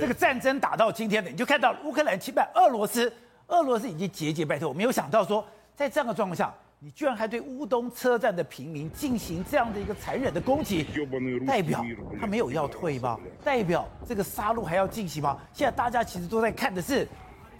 这个战争打到今天的，你就看到乌克兰侵犯俄罗斯，俄罗斯已经节节败退。我没有想到说，在这样的状况下，你居然还对乌东车站的平民进行这样的一个残忍的攻击，代表他没有要退吗？代表这个杀戮还要进行吗？现在大家其实都在看的是，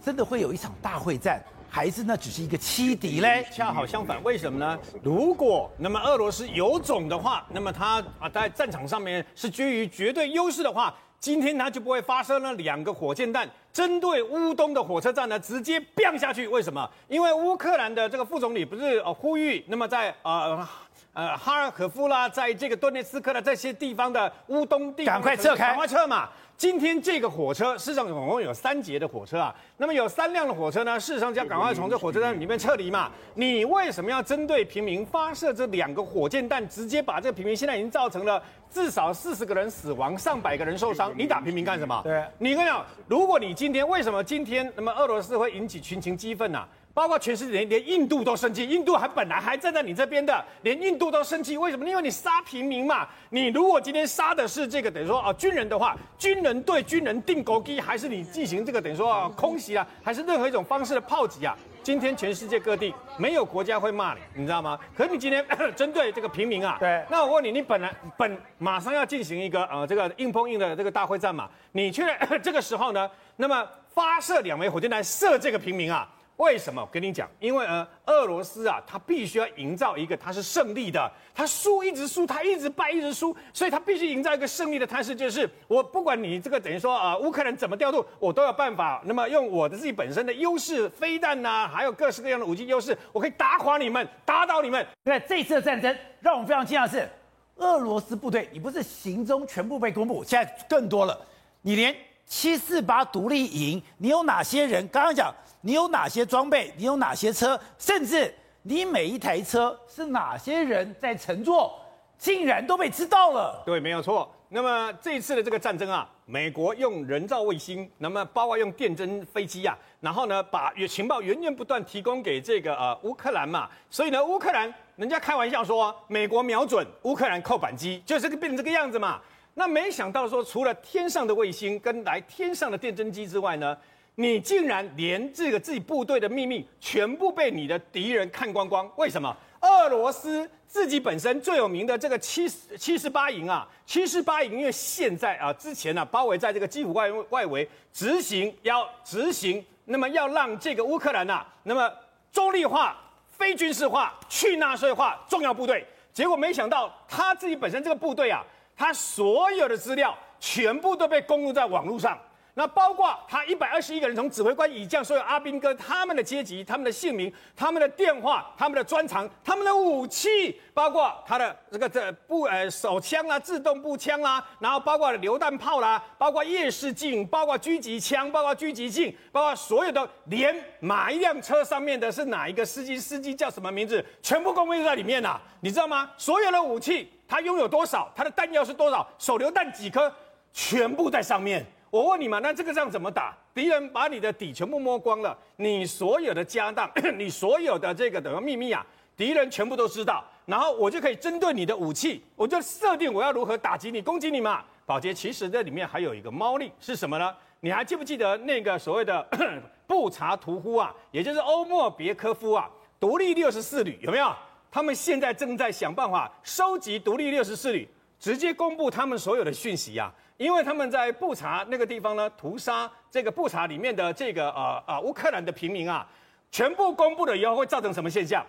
真的会有一场大会战，还是那只是一个欺敌嘞？恰好相反，为什么呢？如果那么俄罗斯有种的话，那么他啊在战场上面是居于绝对优势的话，今天它就不会发射了两个火箭弹。针对乌东的火车站呢，直接掉下去。为什么？因为乌克兰的这个副总理不是呃呼吁，那么在啊呃哈尔可夫啦，在这个顿涅茨克的这些地方的乌东地赶快撤开，赶快撤嘛。今天这个火车，事实上总共有三节的火车啊，那么有三辆的火车呢，事实上就要赶快从这火车站里面撤离嘛。你为什么要针对平民发射这两个火箭弹，直接把这个平民现在已经造成了至少四十个人死亡，上百个人受伤？你打平民干什么？对，你跟你讲，如果你今天为什么今天那么俄罗斯会引起群情激愤呢？包括全世界连连印度都生气，印度还本来还站在你这边的，连印度都生气，为什么？因为你杀平民嘛。你如果今天杀的是这个等于说啊军人的话，军人对军人定钩机，还是你进行这个等于说啊空袭啊，还是任何一种方式的炮击啊？今天全世界各地没有国家会骂你，你知道吗？可是你今天 针对这个平民啊，对，那我问你，你本来本马上要进行一个呃这个硬碰硬的这个大会战嘛，你却 这个时候呢，那么发射两枚火箭弹射这个平民啊？为什么？我跟你讲，因为呃，俄罗斯啊，他必须要营造一个他是胜利的，他输一直输，他一直败一直输，所以他必须营造一个胜利的态势，就是我不管你这个等于说啊、乌克兰怎么调度，我都有办法。那么用我的自己本身的优势，飞弹呐、还有各式各样的武器优势，我可以打垮你们，打倒你们。那这次的战争，让我们非常惊讶的是，俄罗斯部队，你不是行踪全部被公布，现在更多了，你连七四八独立营，你有哪些人？刚刚讲。你有哪些装备？你有哪些车？甚至你每一台车是哪些人在乘坐，竟然都被知道了。对，没有错。那么这一次的这个战争啊，美国用人造卫星，那么包括用电侦飞机啊，然后呢把情报源源不断提供给这个呃乌克兰嘛。所以呢，乌克兰人家开玩笑说，美国瞄准乌克兰扣扳机，就是变成这个样子嘛。那没想到说，除了天上的卫星跟来天上的电侦机之外呢？你竟然连这个自己部队的秘密全部被你的敌人看光光？为什么？俄罗斯自己本身最有名的这个七十七十八营啊，七十八营因为现在啊之前呢、啊、包围在这个基辅外外围执行要执行，那么要让这个乌克兰呐、那么中立化、非军事化、去纳粹化重要部队，结果没想到他自己本身这个部队啊，他所有的资料全部都被公布在网络上。那包括他一百二十一个人，从指挥官、以将，所有阿兵哥，他们的阶级、他们的姓名、他们的电话、他们的专长、他们的武器，包括他的这个这步呃手枪啊、自动步枪啦，然后包括榴弹炮啦，包括夜视镜，包括狙击枪，包括狙击镜，包括所有的，连哪一辆车上面的是哪一个司机，司机叫什么名字，全部公布在里面呐、你知道吗？所有的武器他拥有多少，他的弹药是多少，手榴弹几颗，全部在上面。我问你嘛，那这个仗怎么打？敌人把你的底全部摸光了，你所有的家当，你所有的这个等于秘密啊，敌人全部都知道，然后我就可以针对你的武器，我就设定我要如何打击你、攻击你嘛。宝杰，其实这里面还有一个猫腻是什么呢？你还记不记得那个所谓的 布查屠夫啊，也就是欧莫别科夫啊，独立六十四旅有没有？他们现在正在想办法收集独立六十四旅，直接公布他们所有的讯息啊。因为他们在布查那个地方呢，屠杀这个布查里面的这个呃呃乌克兰的平民啊，全部公布了以后会造成什么现象？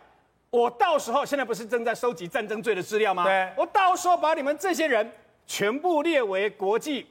我到时候现在不是正在收集战争罪的资料吗？对，我到时候把你们这些人全部列为国际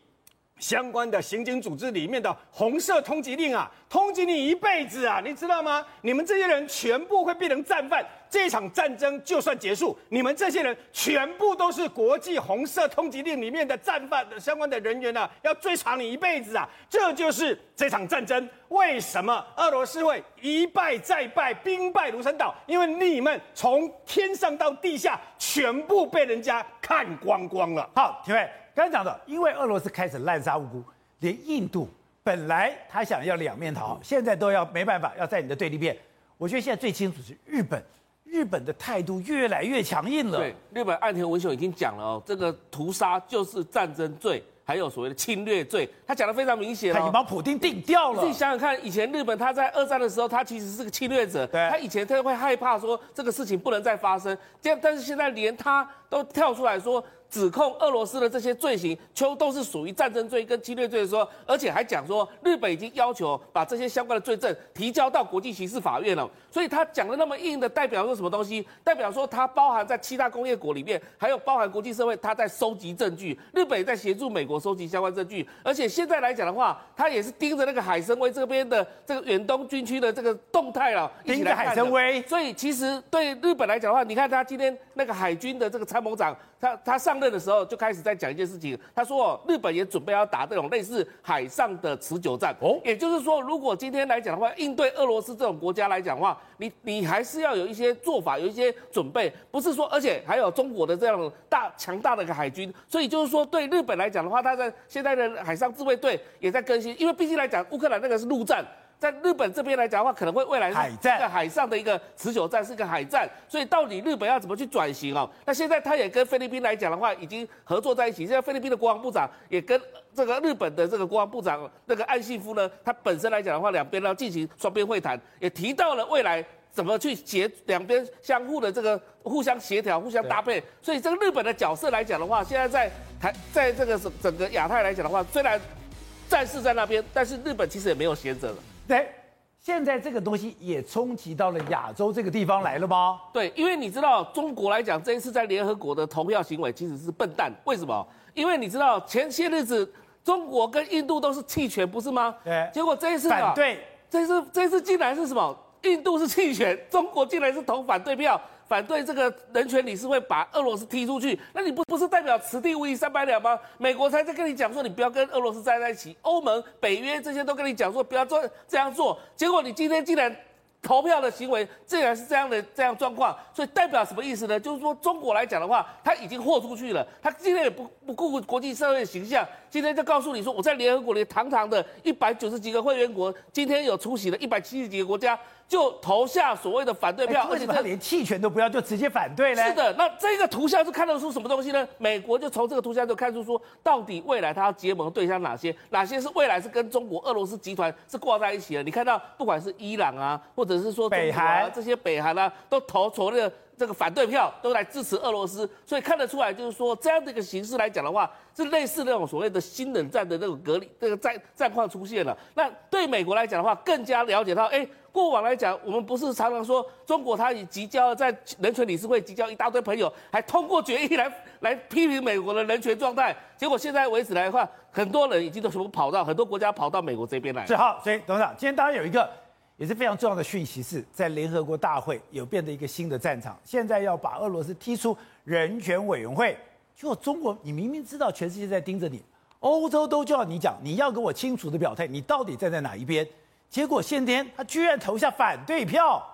相关的刑警组织里面的红色通缉令啊，通缉你一辈子啊，你知道吗？你们这些人全部会变成战犯。这场战争就算结束，你们这些人全部都是国际红色通缉令里面的战犯的相关的人员啊，要追查你一辈子啊！这就是这场战争为什么俄罗斯会一败再败，兵败如山倒？因为你们从天上到地下全部被人家看光光了。好，廷辉刚才讲的，因为俄罗斯开始滥杀无辜，连印度本来他想要两面讨好，现在都要没办法，要在你的对立面。我觉得现在最清楚是日本。日本的态度越来越强硬了。对，日本岸田文雄已经讲了哦，这个屠杀就是战争罪，还有所谓的侵略罪，他讲的非常明显，他已经把普丁定掉了。你自己想想看，以前日本他在二战的时候，他其实是个侵略者，对他以前他会害怕说这个事情不能再发生，这样，但是现在连他都跳出来说。指控俄罗斯的这些罪行，都都是属于战争罪跟侵略罪的时候，而且还讲说日本已经要求把这些相关的罪证提交到国际刑事法院了。所以他讲的那么硬的，代表说什么东西？代表说他包含在七大工业国里面，还有包含国际社会，他在收集证据。日本也在协助美国收集相关证据，而且现在来讲的话，他也是盯着那个海参崴这边的这个远东军区的这个动态了，盯着海参崴。所以其实对日本来讲的话，你看他今天那个海军的这个参谋长，他他上任的时候就开始在讲一件事情，他说日本也准备要打这种类似海上的持久战。哦，也就是说，如果今天来讲的话，应对俄罗斯这种国家来讲的话，你你还是要有一些做法，有一些准备，不是说，而且还有中国的这样大强大的一个海军，所以就是说，对日本来讲的话，他在现在的海上自卫队也在更新，因为毕竟来讲，乌克兰那个是陆战。在日本这边来讲的话，可能会未来是一个海上的一个持久战，是一个海战。所以到底日本要怎么去转型哦？那现在他也跟菲律宾来讲的话，已经合作在一起。现在菲律宾的国防部长也跟这个日本的这个国防部长那个岸信夫呢，他本身来讲的话，两边要进行双边会谈，也提到了未来怎么去协两边相互的这个互相协调、互相搭配。所以这个日本的角色来讲的话，现在在台在这个整个亚太来讲的话，虽然战事在那边，但是日本其实也没有闲着了。对，现在这个东西也冲击到了亚洲这个地方来了吗？对，因为你知道中国来讲，这一次在联合国的投票行为其实是笨蛋。为什么？因为你知道前些日子中国跟印度都是弃权，不是吗？对。结果这一次反对，这一次这一次竟然是什么？印度是弃权，中国竟然是投反对票。反对这个人权理事会把俄罗斯踢出去，那你不不是代表此地无银三百两吗？美国才在跟你讲说，你不要跟俄罗斯站在一起，欧盟、北约这些都跟你讲说不要做这样做，结果你今天竟然。投票的行为竟然是这样的这样状况，所以代表什么意思呢？就是说中国来讲的话，他已经豁出去了，他今天也不不顾国际社会的形象，今天就告诉你说，我在联合国里堂堂的一百九十几个会员国，今天有出席了一百七十几个国家，就投下所谓的反对票，欸、为什么他连弃权都不要，就直接反对呢？是的，那这个图像是看得出什么东西呢？美国就从这个图像就看出说，到底未来他要结盟对象哪些？哪些是未来是跟中国、俄罗斯集团是挂在一起的？你看到不管是伊朗啊，或者是说北韩这些北韩啊，都投从那个这个反对票，都来支持俄罗斯，所以看得出来就是说这样的一个形式来讲的话，是类似那种所谓的新冷战的那种隔离这个战战况出现了。那对美国来讲的话，更加了解到，哎。过往来讲，我们不是常常说中国它已经交了在人权理事会，集交一大堆朋友，还通过决议来来批评美国的人权状态。结果现在为止来的话，很多人已经都全部跑到很多国家跑到美国这边来。是好，所以董事长，今天大家有一个 也是非常重要的讯息，是在联合国大会有变得一个新的战场，现在要把俄罗斯踢出人权委员会。就中国，你明明知道全世界在盯着你，欧洲都叫你讲，你要给我清楚的表态，你到底站在哪一边？结果现天他居然投下反对票，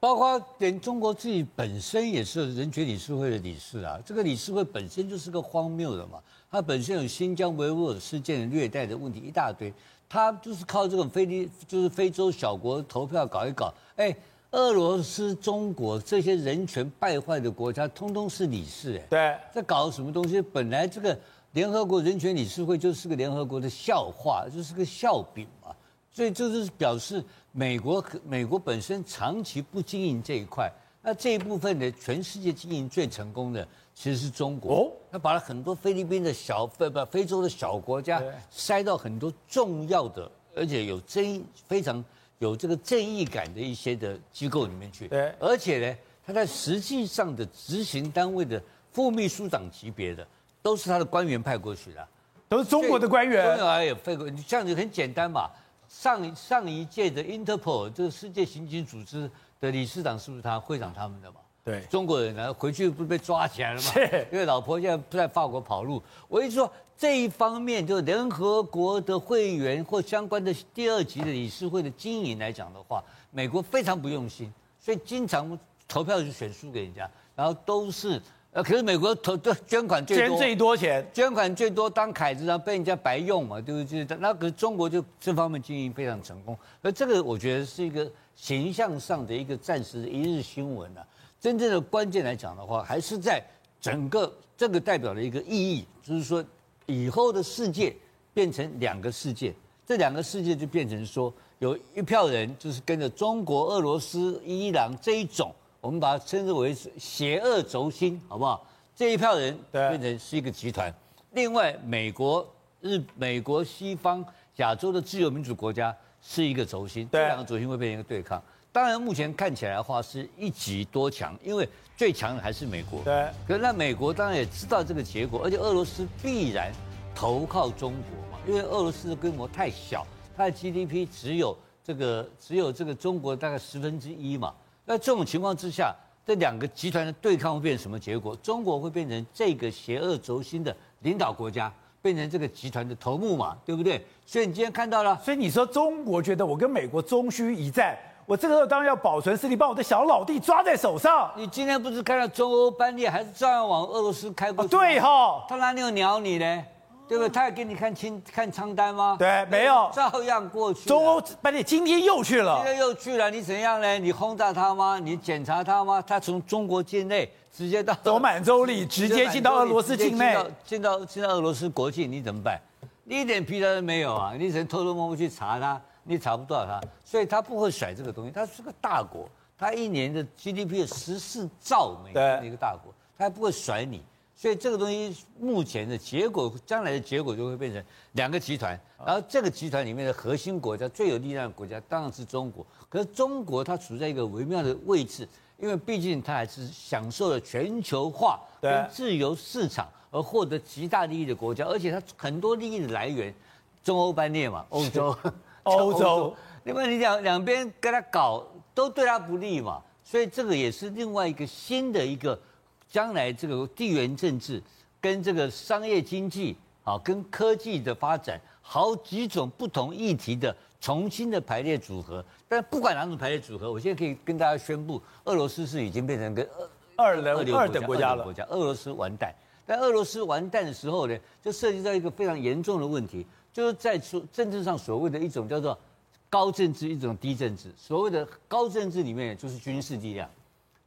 包括连中国自己本身也是人权理事会的理事啊。这个理事会本身就是个荒谬的嘛，它本身有新疆维吾尔事件的虐待的问题一大堆，它就是靠这种非利就是非洲小国投票搞一搞。哎，俄罗斯、中国这些人权败坏的国家，通通是理事哎。对，在搞什么东西？本来这个联合国人权理事会就是个联合国的笑话，就是个笑柄嘛。所以这就是表示美国美国本身长期不经营这一块，那这一部分的全世界经营最成功的其实是中国。哦，他把了很多菲律宾的小非不非洲的小国家塞到很多重要的而且有争议非常有这个正义感的一些的机构里面去。对，而且呢，他在实际上的执行单位的副秘书长级别的都是他的官员派过去的，都是中国的官员。中国也派过，这样子很简单嘛。上上一届的 Interpol 这个世界刑警组织的理事长是不是他会长他们的嘛？对，中国人呢回去不是被抓起来了吗？是，因为老婆现在不在法国跑路。我一说这一方面，就联合国的会员或相关的第二级的理事会的经营来讲的话，美国非常不用心，所以经常投票就选输给人家，然后都是。呃，可是美国投的捐款最多，捐最多钱，捐款最多当凯子，然后被人家白用嘛，对不对？那可是中国就这方面经营非常成功，而这个我觉得是一个形象上的一个暂时的一日新闻啊。真正的关键来讲的话，还是在整个这个代表的一个意义，就是说，以后的世界变成两个世界，这两个世界就变成说，有一票人就是跟着中国、俄罗斯、伊朗这一种，我们把它称之为是邪恶轴心，好不好？这一票人变成是一个集团。另外，美国、日、美国、西方、亚洲的自由民主国家是一个轴心，这两个轴心会变成一个对抗。当然，目前看起来的话是一极多强，因为最强的还是美国。对。可是那美国当然也知道这个结果，而且俄罗斯必然投靠中国嘛，因为俄罗斯的规模太小，它的 GDP 只有这个只有这个中国大概十分之一嘛。那这种情况之下，这两个集团的对抗会变成什么结果？中国会变成这个邪恶轴心的领导国家，变成这个集团的头目嘛，对不对？所以你今天看到了，所以你说中国觉得我跟美国终须一战。我这个时候当然要保存实力，把我的小老弟抓在手上。你今天不是看到中欧班列还是照样往俄罗斯开过去？对哈，他哪里有鸟你呢？对不对？他要给你看清看仓单吗？对，没有，照样过去。中欧班列今天又去了，今天又去了，你怎样呢？你轰炸他吗？你检查他吗？他从中国境内直接到走满洲里，直接进到俄罗斯境内，进到进到俄罗斯国境，你怎么办？你一点屁都没有啊！你只能偷偷摸摸去查他。你查不到他，所以他不会甩这个东西。他是个大国，他一年的 GDP 有十四兆美元的一个大国，他还不会甩你。所以这个东西目前的结果，将来的结果就会变成两个集团。然后这个集团里面的核心国家、最有力量的国家当然是中国。可是中国它处在一个微妙的位置，因为毕竟它还是享受了全球化跟自由市场而获得极大利益的国家，而且它很多利益的来源，中欧班列嘛，欧洲。欧洲，另外你两两边跟他搞都对他不利嘛，所以这个也是另外一个新的一个将来这个地缘政治跟这个商业经济啊跟科技的发展好几种不同议题的重新的排列组合。但不管哪种排列组合，我现在可以跟大家宣布，俄罗斯是已经变成个二二二二等国家了。国家俄罗斯完蛋，但俄罗斯完蛋的时候呢，就涉及到一个非常严重的问题。就是在说政治上所谓的一种叫做高政治，一种低政治。所谓的高政治里面就是军事力量，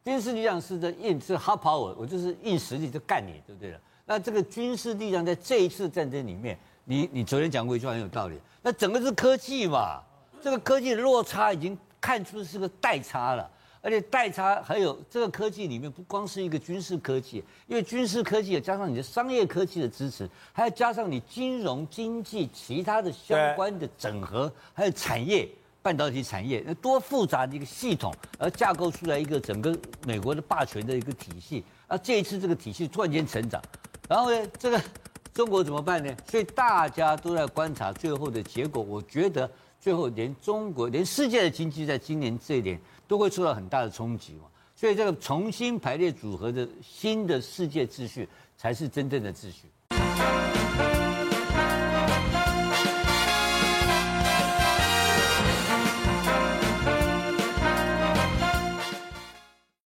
军事力量是在硬是 hard power，我就是硬实力就干你，对不对了？那这个军事力量在这一次战争里面，你你昨天讲过一句话很有道理，那整个是科技嘛，这个科技的落差已经看出是个代差了。而且代差还有这个科技里面不光是一个军事科技，因为军事科技也加上你的商业科技的支持，还要加上你金融经济其他的相关的整合，还有产业半导体产业，那多复杂的一个系统，而架构出来一个整个美国的霸权的一个体系。而这一次这个体系突然间成长，然后呢，这个中国怎么办呢？所以大家都在观察最后的结果。我觉得最后连中国连世界的经济在今年这一年。都会受到很大的冲击嘛，所以这个重新排列组合的新的世界秩序才是真正的秩序。